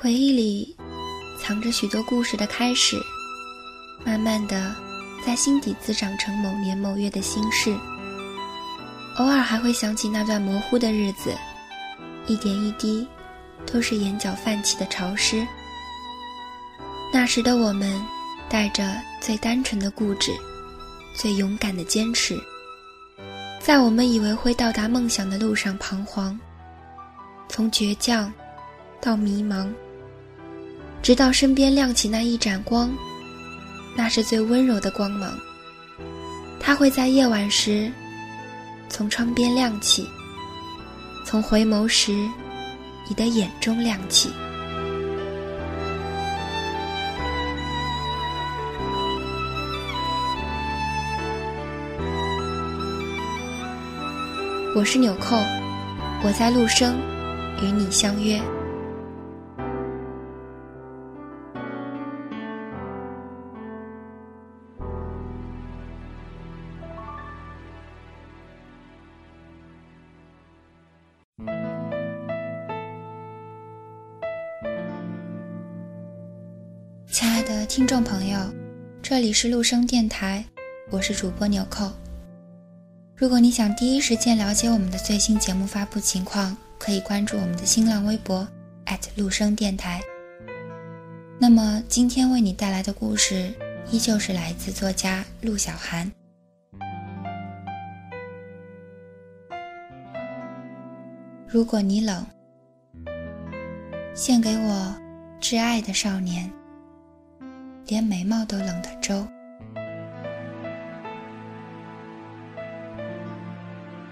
回忆里藏着许多故事的开始，慢慢的在心底滋长成某年某月的心事。偶尔还会想起那段模糊的日子，一点一滴，都是眼角泛起的潮湿。那时的我们，带着最单纯的固执，最勇敢的坚持，在我们以为会到达梦想的路上彷徨，从倔强到迷茫，直到身边亮起那一盏光，那是最温柔的光芒，它会在夜晚时。从窗边亮起，从回眸时，你的眼中亮起。我是纽扣，我在陆生，与你相约。听众朋友，这里是陆生电台，我是主播纽扣。如果你想第一时间了解我们的最新节目发布情况，可以关注我们的新浪微博陆生电台。那么今天为你带来的故事，依旧是来自作家陆小涵。如果你冷，献给我挚爱的少年。连眉毛都冷的粥。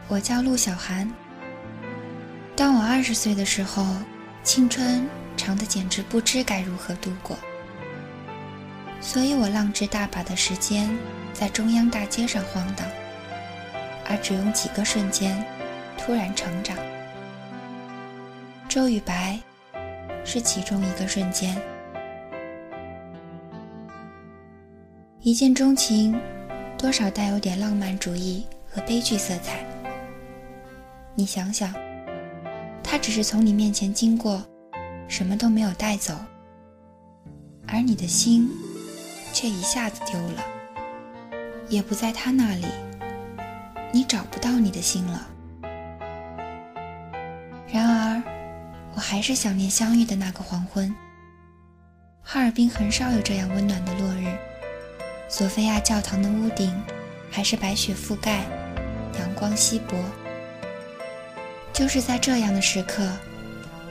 我叫陆小寒。当我二十岁的时候，青春长的简直不知该如何度过，所以我浪掷大把的时间在中央大街上晃荡，而只用几个瞬间，突然成长。周与白，是其中一个瞬间。一见钟情，多少带有点浪漫主义和悲剧色彩。你想想，他只是从你面前经过，什么都没有带走，而你的心却一下子丢了，也不在他那里，你找不到你的心了。然而，我还是想念相遇的那个黄昏。哈尔滨很少有这样温暖的落日。索菲亚教堂的屋顶还是白雪覆盖，阳光稀薄。就是在这样的时刻，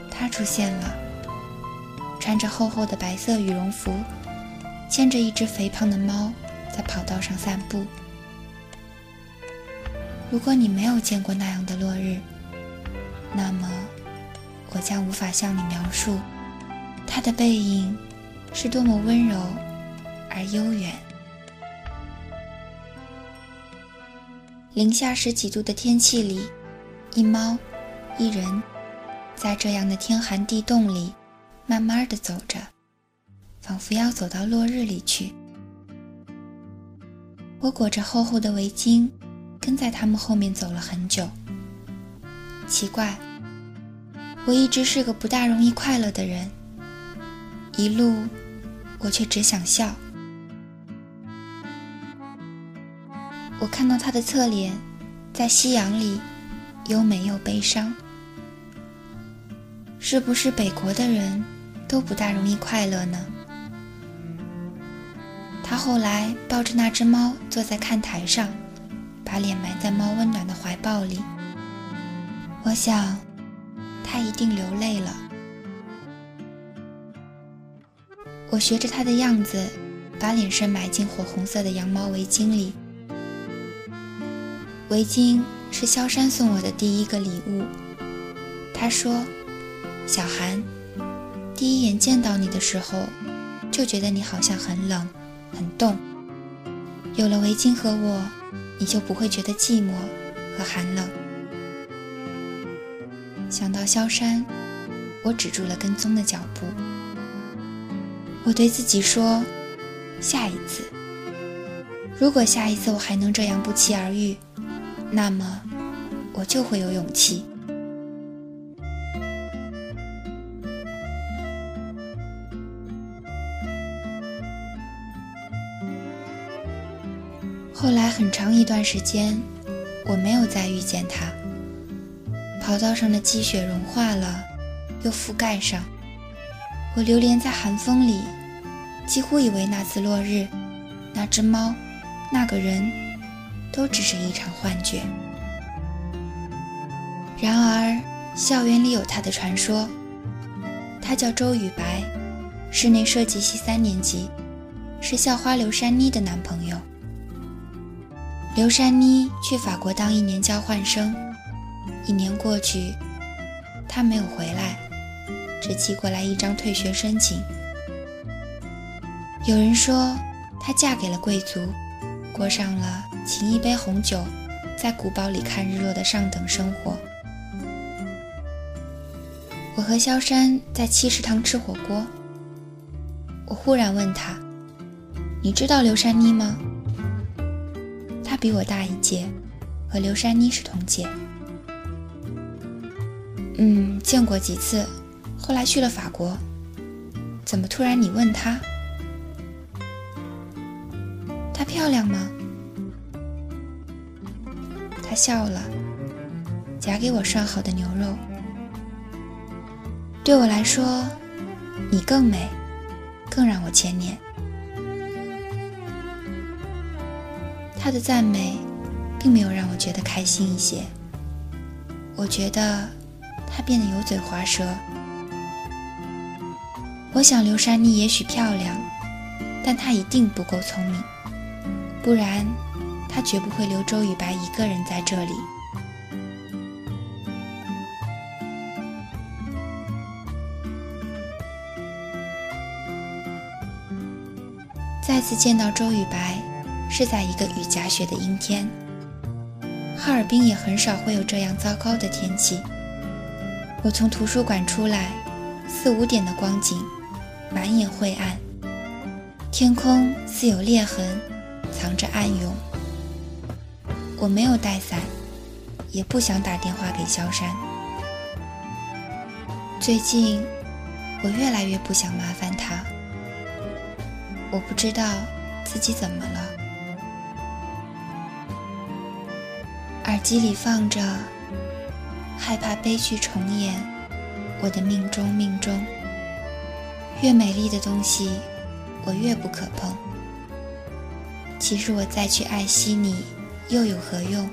他出现了，穿着厚厚的白色羽绒服，牵着一只肥胖的猫，在跑道上散步。如果你没有见过那样的落日，那么我将无法向你描述，他的背影是多么温柔而悠远。零下十几度的天气里，一猫一人在这样的天寒地冻里，慢慢的走着，仿佛要走到落日里去。我裹着厚厚的围巾，跟在他们后面走了很久。奇怪，我一直是个不大容易快乐的人，一路我却只想笑。我看到他的侧脸，在夕阳里，优美又悲伤。是不是北国的人都不大容易快乐呢？他后来抱着那只猫坐在看台上，把脸埋在猫温暖的怀抱里。我想，他一定流泪了。我学着他的样子，把脸身埋进火红色的羊毛围巾里。围巾是萧山送我的第一个礼物。他说：“小韩，第一眼见到你的时候，就觉得你好像很冷，很冻。有了围巾和我，你就不会觉得寂寞和寒冷。”想到萧山，我止住了跟踪的脚步。我对自己说：“下一次，如果下一次我还能这样不期而遇。”那么我就会有勇气。后来很长一段时间我没有再遇见他。跑道上的积雪融化了又覆盖上。我流连在寒风里几乎以为那次落日那只猫那个人都只是一场幻觉。然而，校园里有他的传说。他叫周雨白，室内设计系三年级，是校花刘珊妮的男朋友。刘珊妮去法国当一年交换生。一年过去，他没有回来，只寄过来一张退学申请。有人说，她嫁给了贵族，过上了请一杯红酒，在古堡里看日落的上等生活。我和萧山在七食堂吃火锅，我忽然问他：“你知道刘珊妮吗？”他比我大一届，和刘珊妮是同届。嗯，见过几次，后来去了法国。怎么突然你问她？她漂亮吗？笑了，夹给我涮好的牛肉。对我来说，你更美，更让我牵念。他的赞美，并没有让我觉得开心一些。我觉得。他变得油嘴滑舌。我想刘珊妮也许漂亮，但她一定不够聪明，不然他绝不会留周雨白一个人在这里。再次见到周雨白，是在一个雨夹雪的阴天。哈尔滨也很少会有这样糟糕的天气。我从图书馆出来，四五点的光景，满眼晦暗，天空似有裂痕，藏着暗涌。我没有带伞，也不想打电话给萧山。最近，我越来越不想麻烦他。我不知道自己怎么了。耳机里放着。害怕悲剧重演，我的命中命中。越美丽的东西，我越不可碰。其实我再去爱惜你，又有何用？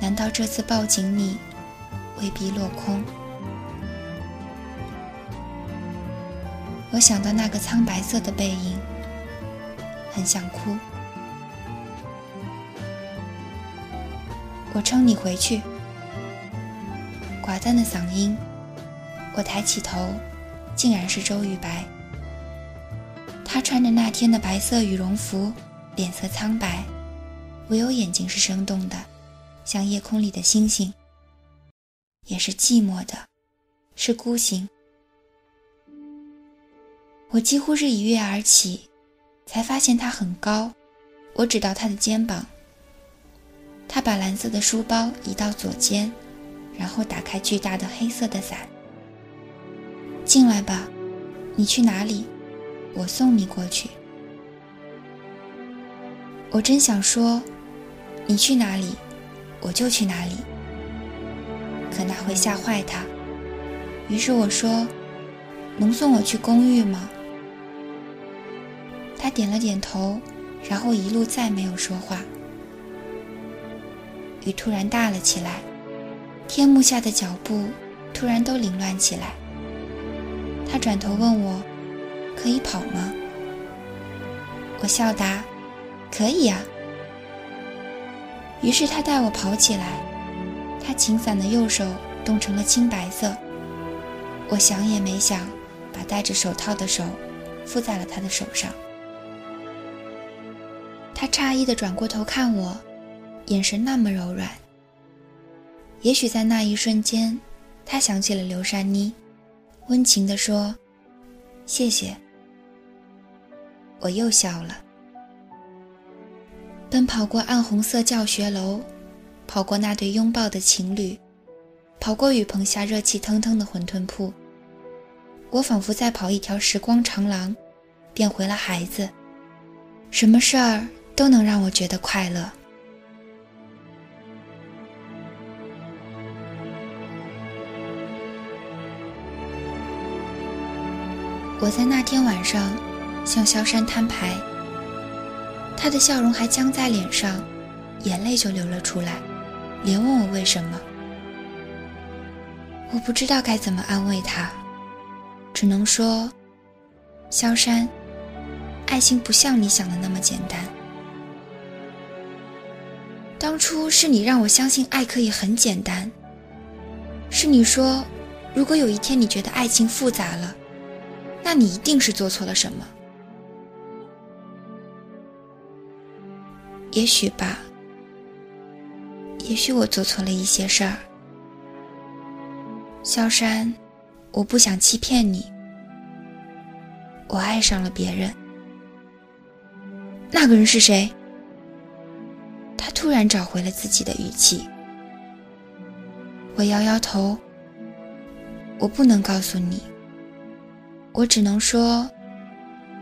难道这次抱紧你，未必落空？我想到那个苍白色的背影，很想哭。我称你回去。寡淡的嗓音，我抬起头，竟然是周玉白。他穿着那天的白色羽绒服，脸色苍白，唯有眼睛是生动的，像夜空里的星星。也是寂寞的，是孤行。我几乎是一跃而起，才发现他很高。我指到他的肩膀。他把蓝色的书包移到左肩。然后打开巨大的黑色的伞。进来吧，你去哪里？我送你过去。我真想说，你去哪里，我就去哪里。可那会吓坏他。于是我说：“能送我去公寓吗？”他点了点头，然后一路再没有说话。雨突然大了起来。天幕下的脚步突然都凌乱起来。他转头问我：“可以跑吗？”我笑答：“可以呀。”于是他带我跑起来。他晴伞的右手冻成了青白色。我想也没想，把戴着手套的手附在了他的手上。他诧异地转过头看我，眼神那么柔软。也许在那一瞬间，他想起了刘珊妮，温情地说：“谢谢。”我又笑了。奔跑过暗红色教学楼，跑过那对拥抱的情侣，跑过雨棚下热气腾腾的馄饨铺，我仿佛在跑一条时光长廊，变回了孩子，什么事儿都能让我觉得快乐。我在那天晚上向萧山摊牌，他的笑容还僵在脸上，眼泪就流了出来，连问我为什么。我不知道该怎么安慰他，只能说：“萧山，爱情不像你想的那么简单。当初是你让我相信爱可以很简单，是你说，如果有一天你觉得爱情复杂了。”那你一定是做错了什么，也许吧，也许我做错了一些事儿。萧山，我不想欺骗你，我爱上了别人。那个人是谁？他突然找回了自己的语气。我摇摇头，我不能告诉你。我只能说，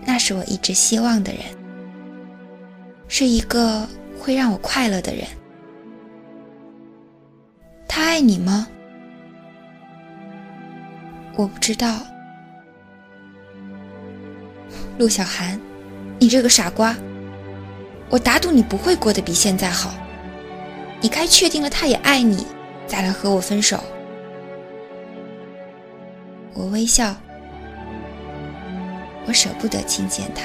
那是我一直希望的人，是一个会让我快乐的人。他爱你吗？我不知道。陆小寒，你这个傻瓜！我打赌你不会过得比现在好。你该确定了他也爱你，再来和我分手。我微笑。我舍不得亲见他。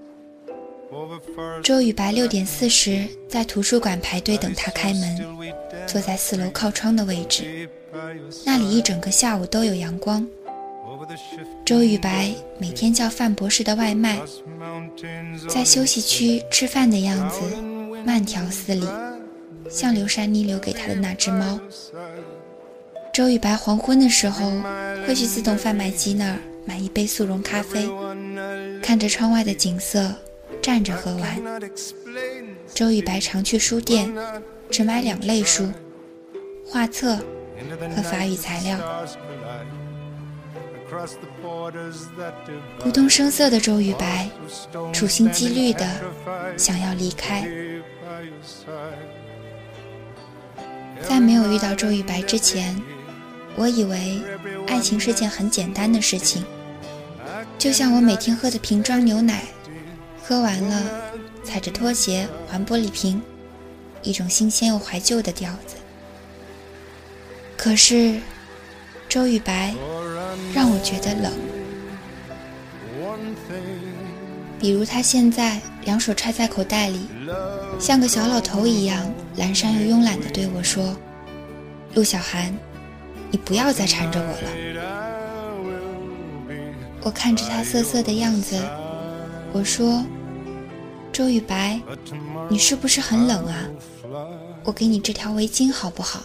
周雨白六点四十在图书馆排队等他开门，坐在四楼靠窗的位置，那里一整个下午都有阳光。周雨白每天叫范博士的外卖，在休息区吃饭的样子慢条斯理，像刘珊妮留给他的那只猫。周雨白黄昏的时候会去自动贩卖机那儿买一杯速溶咖啡，看着窗外的景色。站着喝完。周雨白常去书店，只买两类书：画册和法语材料。不动声色的周雨白，处心积虑的想要离开。在没有遇到周雨白之前，我以为爱情是件很简单的事情，就像我每天喝的瓶装牛奶。喝完了，踩着拖鞋还玻璃瓶，一种新鲜又怀旧的调子。可是，周雨白让我觉得冷。比如他现在两手揣在口袋里，像个小老头一样懒散又慵懒地对我说：“陆小寒，你不要再缠着我了。”我看着他瑟瑟的样子，我说。周雨白，你是不是很冷啊？我给你这条围巾好不好？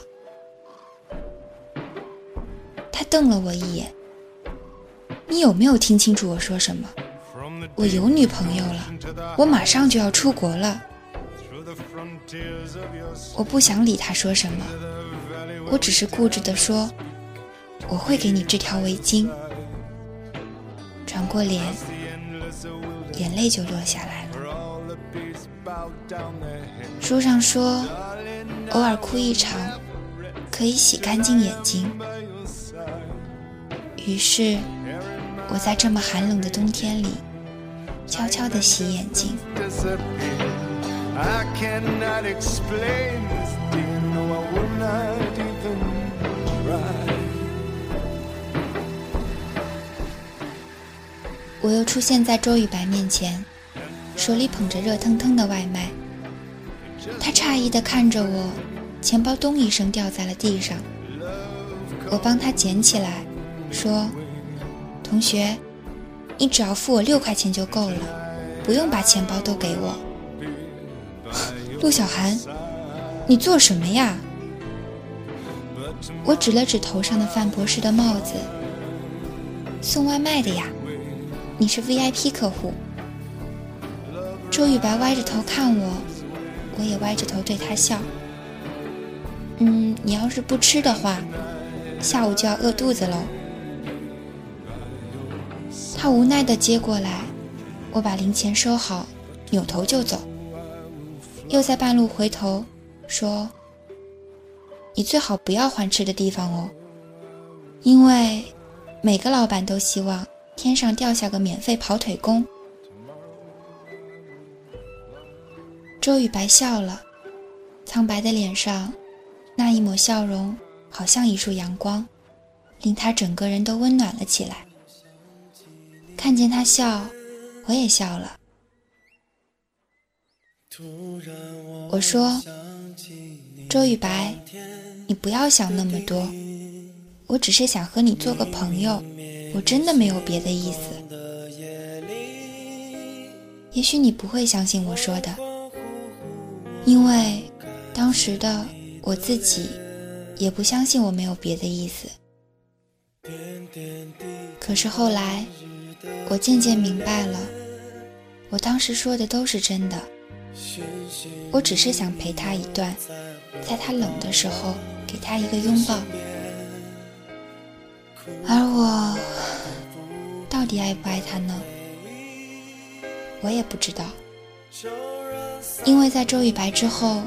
他瞪了我一眼。你有没有听清楚我说什么？我有女朋友了，我马上就要出国了。我不想理他说什么，我只是固执地说，我会给你这条围巾。转过脸，眼泪就落下来了。书上说，偶尔哭一场，可以洗干净眼睛。于是，我在这么寒冷的冬天里，悄悄地洗眼睛。我又出现在周雨白面前。手里捧着热腾腾的外卖，他诧异地看着我，钱包咚一声掉在了地上。我帮他捡起来，说：“同学，你只要付我六块钱就够了，不用把钱包都给我。”陆小寒，你做什么呀？我指了指头上的范博士的帽子。送外卖的呀，你是 VIP 客户。周雨白歪着头看我，我也歪着头对他笑。嗯，你要是不吃的话，下午就要饿肚子喽。他无奈地接过来，我把零钱收好，扭头就走。又在半路回头说：“你最好不要换吃的地方哦，因为每个老板都希望天上掉下个免费跑腿工。”周雨白笑了，苍白的脸上那一抹笑容，好像一束阳光，令他整个人都温暖了起来。看见他笑，我也笑了。我说：“周雨白，你不要想那么多，我只是想和你做个朋友，我真的没有别的意思。也许你不会相信我说的。”因为当时的我自己也不相信我没有别的意思，可是后来我渐渐明白了，我当时说的都是真的。我只是想陪他一段，在他冷的时候给他一个拥抱，而我到底爱不爱他呢？我也不知道。因为在周雨白之后，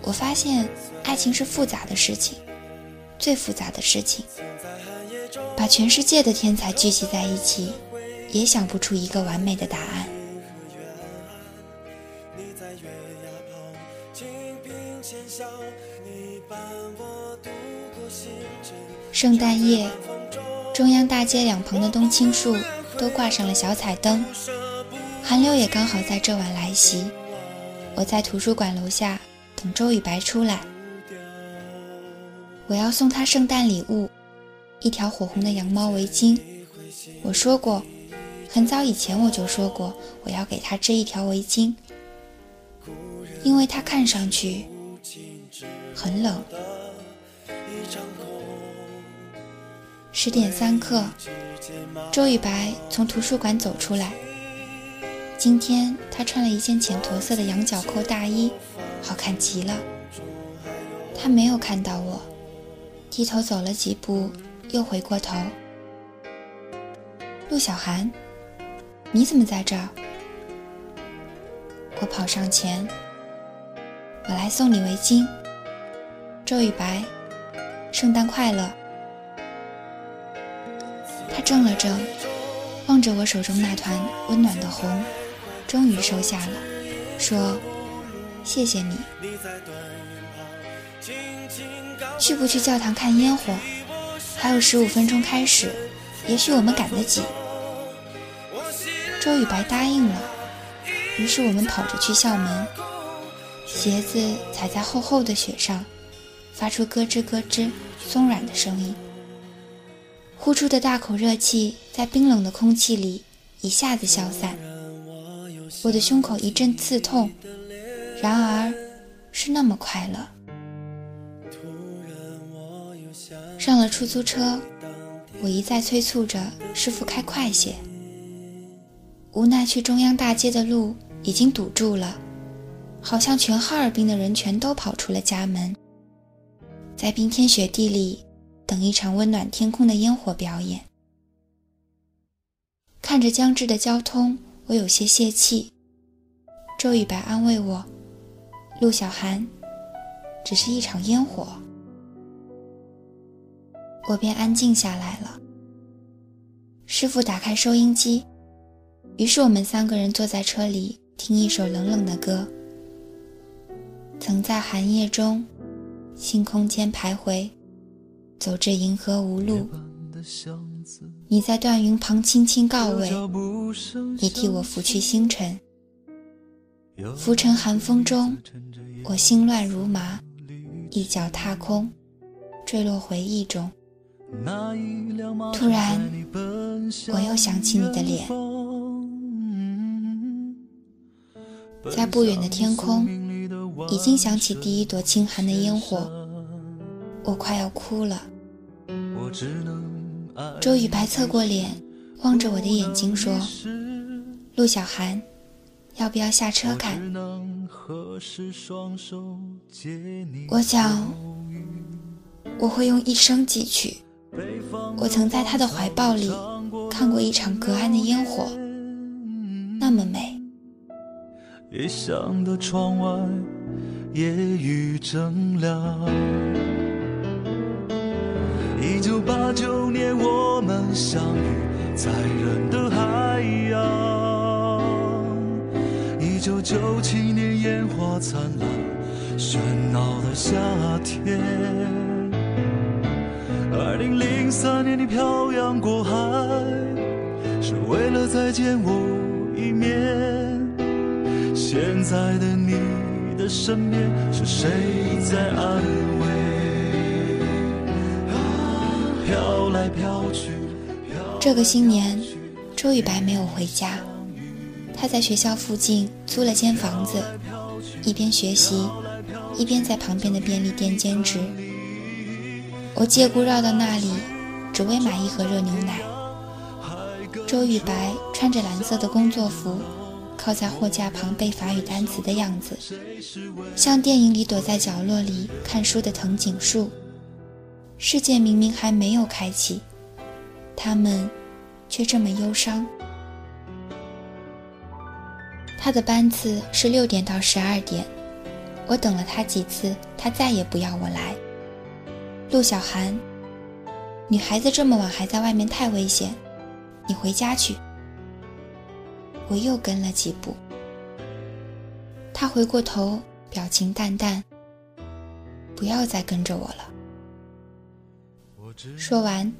我发现爱情是复杂的事情，最复杂的事情。把全世界的天才聚集在一起，也想不出一个完美的答案。圣诞夜，中央大街两旁的冬青树都挂上了小彩灯，寒流也刚好在这晚来袭。我在图书馆楼下等周雨白出来，我要送他圣诞礼物，一条火红的羊毛围巾。我说过，很早以前我就说过，我要给他织一条围巾，因为他看上去很冷。十点三刻，周雨白从图书馆走出来。今天他穿了一件浅驼色的羊角扣大衣，好看极了。他没有看到我，低头走了几步，又回过头。陆小寒，你怎么在这儿？我跑上前，我来送你围巾。周雨白，圣诞快乐。他怔了怔，望着我手中那团温暖的红。终于收下了，说：“谢谢你。”去不去教堂看烟火？还有十五分钟开始，也许我们赶得及。周雨白答应了，于是我们跑着去校门，鞋子踩在厚厚的雪上，发出咯吱咯吱松软的声音，呼出的大口热气在冰冷的空气里一下子消散。我的胸口一阵刺痛，然而是那么快乐。上了出租车，我一再催促着师傅开快些。无奈去中央大街的路已经堵住了，好像全哈尔滨的人全都跑出了家门，在冰天雪地里等一场温暖天空的烟火表演。看着僵滞的交通。我有些泄气，周雨白安慰我：“陆小寒，只是一场烟火。”我便安静下来了。师傅打开收音机，于是我们三个人坐在车里听一首冷冷的歌。曾在寒夜中，星空间徘徊，走至银河无路。你在断云旁轻轻告慰，你替我拂去星辰。浮沉寒风中，我心乱如麻，一脚踏空，坠落回忆中。突然，我又想起你的脸，在不远的天空，已经想起第一朵清寒的烟火，我快要哭了。周雨白侧过脸，望着我的眼睛说：“陆小寒，要不要下车看？”我想，我会用一生记取。我曾在他的怀抱里看过一场隔岸的烟火，那么美。一想到窗外夜雨正凉，一九八九年我们相遇在人的海洋，一九九七年烟花灿烂，喧闹的夏天，二零零三年你漂洋过海，是为了再见我一面。现在的你的身边是谁在安慰？飘来飘去。这个新年，周雨白没有回家，他在学校附近租了间房子，一边学习，一边在旁边的便利店兼职。我借故绕到那里，只为买一盒热牛奶。周雨白穿着蓝色的工作服。靠在货架旁背法语单词的样子，像电影里躲在角落里看书的藤井树。世界明明还没有开启，他们却这么忧伤。他的班次是六点到十二点，我等了他几次，他再也不要我来。陆小寒，女孩子这么晚还在外面太危险，你回家去。我又跟了几步，他回过头，表情淡淡。不要再跟着我了。说完，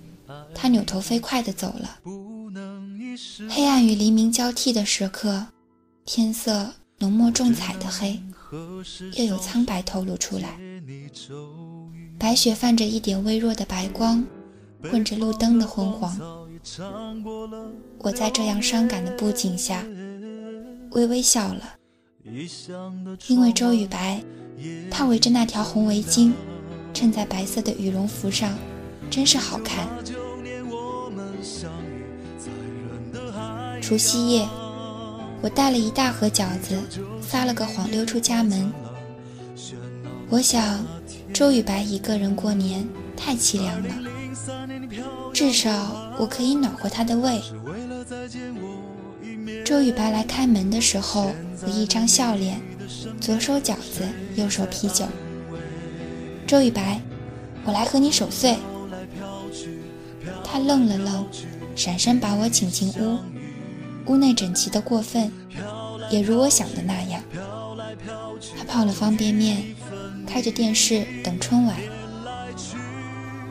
他扭头飞快地走了。黑暗与黎明交替的时刻，天色浓墨重彩的黑，又有苍白透露出来。白雪泛着一点微弱的白光，混着路灯的昏黄。我在这样伤感的布景下，微微笑了，因为周雨白，他围着那条红围巾，衬在白色的羽绒服上，真是好看。除夕夜，我带了一大盒饺子，撒了个谎溜出家门。我想，周雨白一个人过年太凄凉了。至少我可以暖和他的胃。周雨白来开门的时候，我一张笑脸，左手饺子，右手啤酒。周雨白，我来和你守岁。他愣了愣，闪身把我请进屋。屋内整齐的过分，也如我想的那样。他泡了方便面，开着电视等春晚。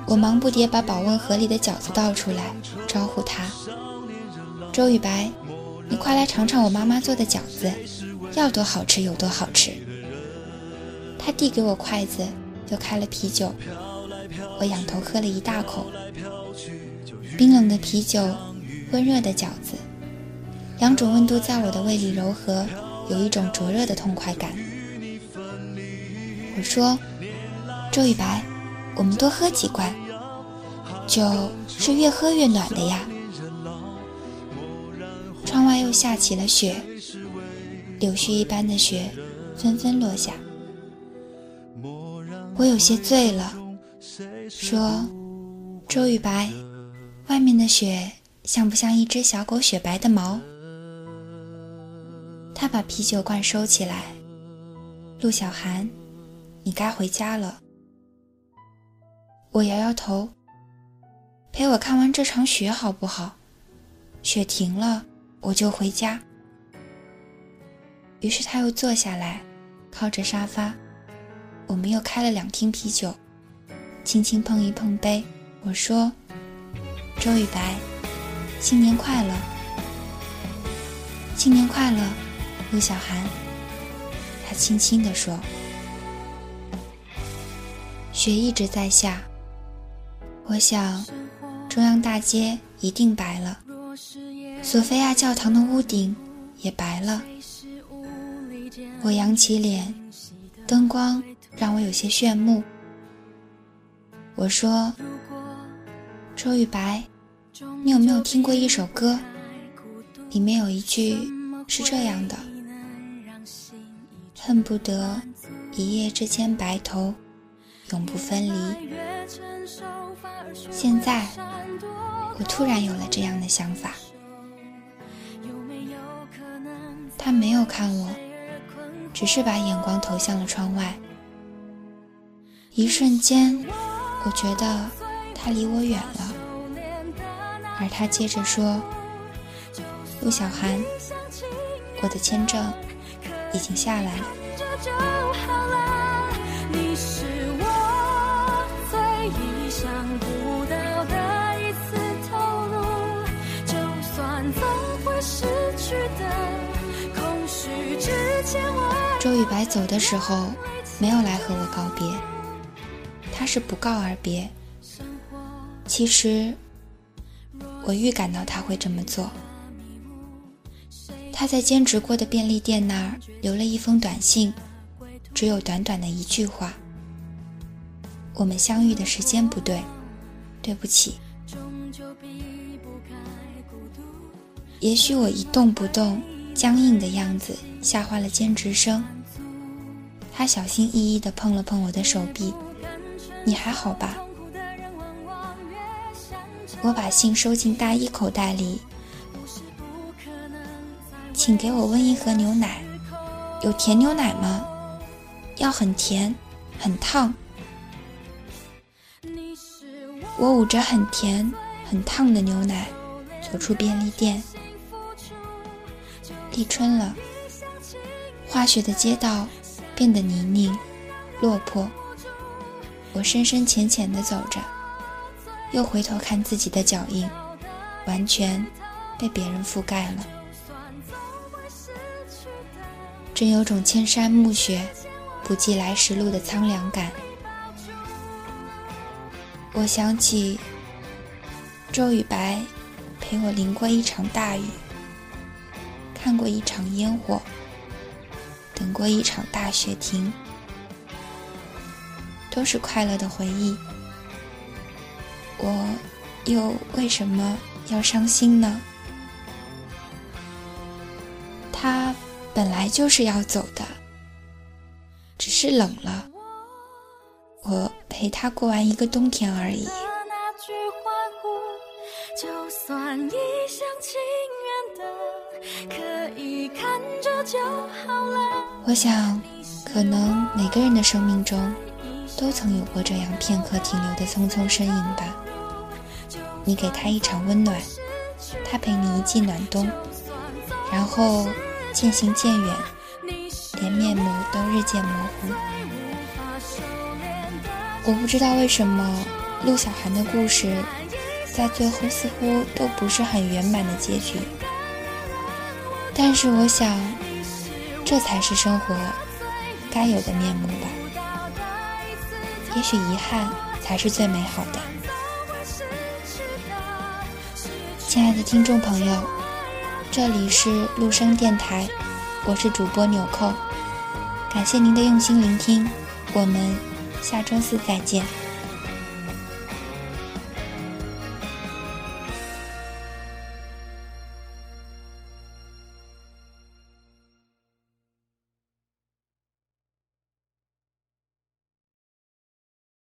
我忙不迭把保温盒里的饺子倒出来，招呼他：“周雨白，你快来尝尝我妈妈做的饺子，要多好吃有多好吃。”他递给我筷子，又开了啤酒。我仰头喝了一大口，冰冷的啤酒，温热的饺子，两种温度在我的胃里柔和，有一种灼热的痛快感。我说：“周雨白。”我们多喝几罐，酒是越喝越暖的呀。窗外又下起了雪，柳絮一般的雪纷纷落下。我有些醉了，说：“周雨白，外面的雪像不像一只小狗雪白的毛？”他把啤酒罐收起来。陆小寒，你该回家了。我摇摇头，陪我看完这场雪好不好？雪停了，我就回家。于是他又坐下来，靠着沙发，我们又开了两听啤酒，轻轻碰一碰杯。我说：“周雨白，新年快乐！新年快乐，陆小寒。”他轻轻地说：“雪一直在下。”我想，中央大街一定白了，索菲亚教堂的屋顶也白了。我扬起脸，灯光让我有些炫目。我说：“周雨白，你有没有听过一首歌？里面有一句是这样的：恨不得一夜之间白头，永不分离。现在，我突然有了这样的想法。他没有看我，只是把眼光投向了窗外。一瞬间。”我觉得他离我远了，而他接着说：“陆小寒，我的签证已经下来了。”周雨白走的时候，没有来和我告别。他是不告而别。其实，我预感到他会这么做。他在兼职过的便利店那儿留了一封短信，只有短短的一句话：“我们相遇的时间不对，对不起。”也许我一动不动、僵硬的样子吓坏了兼职生。他小心翼翼地碰了碰我的手臂。你还好吧？我把信收进大衣口袋里，请给我温一盒牛奶，有甜牛奶吗？要很甜，很烫。我捂着很甜、很烫的牛奶，走出便利店。立春了，化雪的街道变得泥泞、落魄。我深深浅浅地走着，又回头看自己的脚印，完全被别人覆盖了。真有种千山暮雪，不计来时路的苍凉感。我想起周雨白陪我淋过一场大雨，看过一场烟火，等过一场大雪停。都是快乐的回忆，我又为什么要伤心呢？他本来就是要走的，只是冷了，我陪他过完一个冬天而已。我想，可能每个人的生命中。都曾有过这样片刻停留的匆匆身影吧。你给他一场温暖，他陪你一季暖冬，然后渐行渐远，连面目都日渐模糊。我不知道为什么陆小寒的故事在最后似乎都不是很圆满的结局，但是我想，这才是生活该有的面目吧。也许遗憾才是最美好的。亲爱的听众朋友，这里是陆生电台，我是主播纽扣，感谢您的用心聆听，我们下周四再见。